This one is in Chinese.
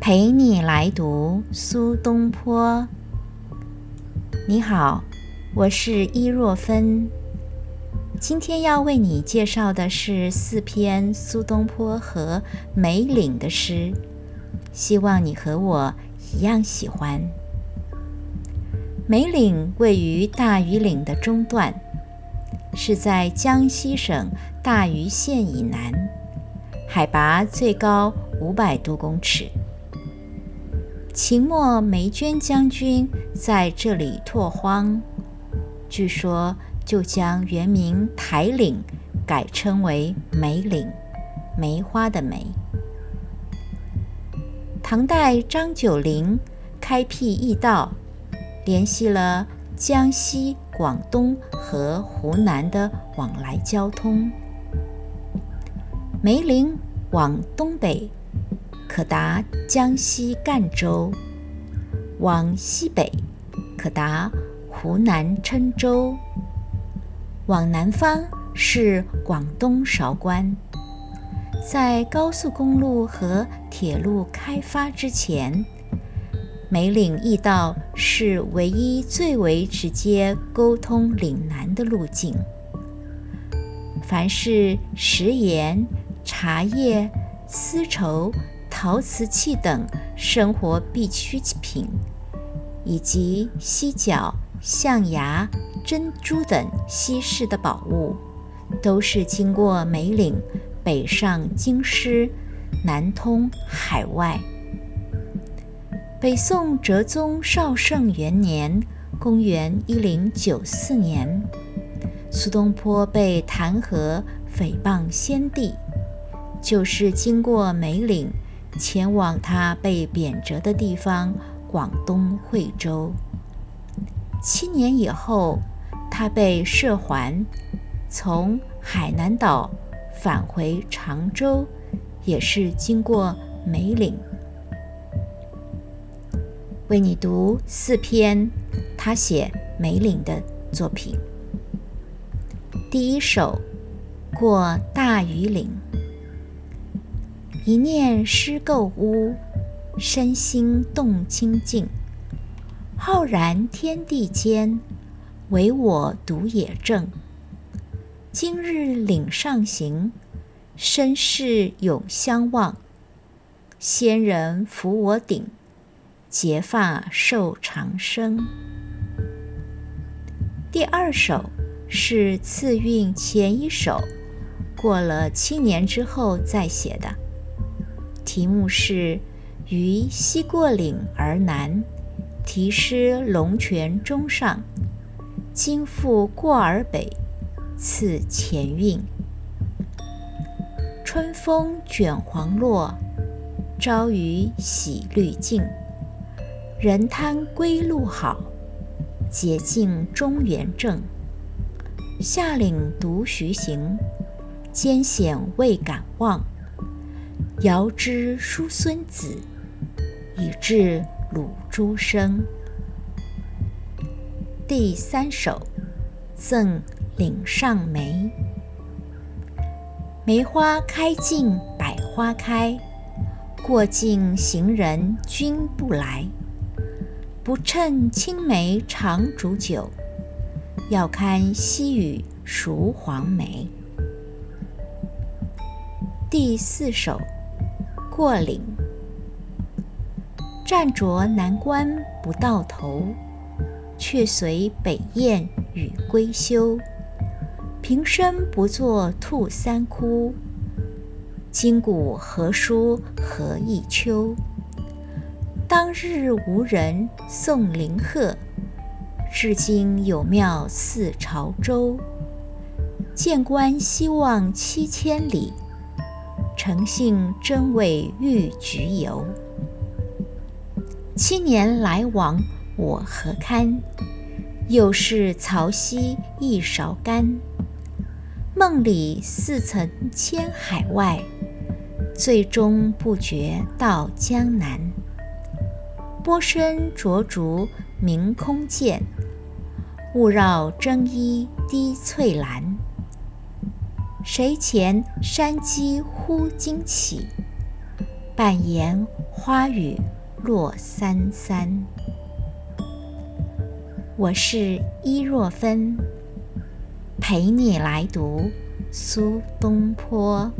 陪你来读苏东坡。你好，我是伊若芬。今天要为你介绍的是四篇苏东坡和梅岭的诗，希望你和我一样喜欢。梅岭位于大余岭的中段，是在江西省大余县以南，海拔最高五百多公尺。秦末梅娟将军在这里拓荒，据说就将原名台岭改称为梅岭，梅花的梅。唐代张九龄开辟驿道，联系了江西、广东和湖南的往来交通。梅岭往东北。可达江西赣州，往西北可达湖南郴州，往南方是广东韶关。在高速公路和铁路开发之前，梅岭驿道是唯一最为直接沟通岭南的路径。凡是食盐、茶叶、丝绸。陶瓷器等生活必需品，以及犀角、象牙、珍珠等稀世的宝物，都是经过梅岭北上京师，南通海外。北宋哲宗绍圣元年（公元一零九四年），苏东坡被弹劾诽谤先帝，就是经过梅岭。前往他被贬谪的地方广东惠州。七年以后，他被赦还，从海南岛返回常州，也是经过梅岭。为你读四篇他写梅岭的作品。第一首《过大庾岭》。一念诗构屋，身心动清净。浩然天地间，唯我独也正。今日岭上行，身世永相望。仙人扶我顶，结发寿长生。第二首是次韵前一首，过了七年之后再写的。题目是“于西过岭而南，题诗龙泉中上，今复过而北，次前韵。春风卷黄落，朝雨洗绿净。人贪归路好，捷径中原正。下岭独徐行，艰险未敢忘。遥知叔孙子，以至鲁诸生。第三首，赠岭上梅。梅花开尽百花开，过尽行人君不来。不趁青梅长煮酒，要看细雨熟黄梅。第四首。过岭，战着南关不到头，却随北雁与归休。平生不作兔三窟，今古何书何一秋？当日无人送林鹤，至今有庙祀潮州。见官希望七千里。诚信真伪欲局游，七年来往我何堪？又是曹溪一勺干。梦里似曾千海外，最终不觉到江南。波声灼竹鸣空见，雾绕征衣滴翠兰。谁前山鸡忽惊起？半檐花雨落三三。我是伊若芬，陪你来读苏东坡。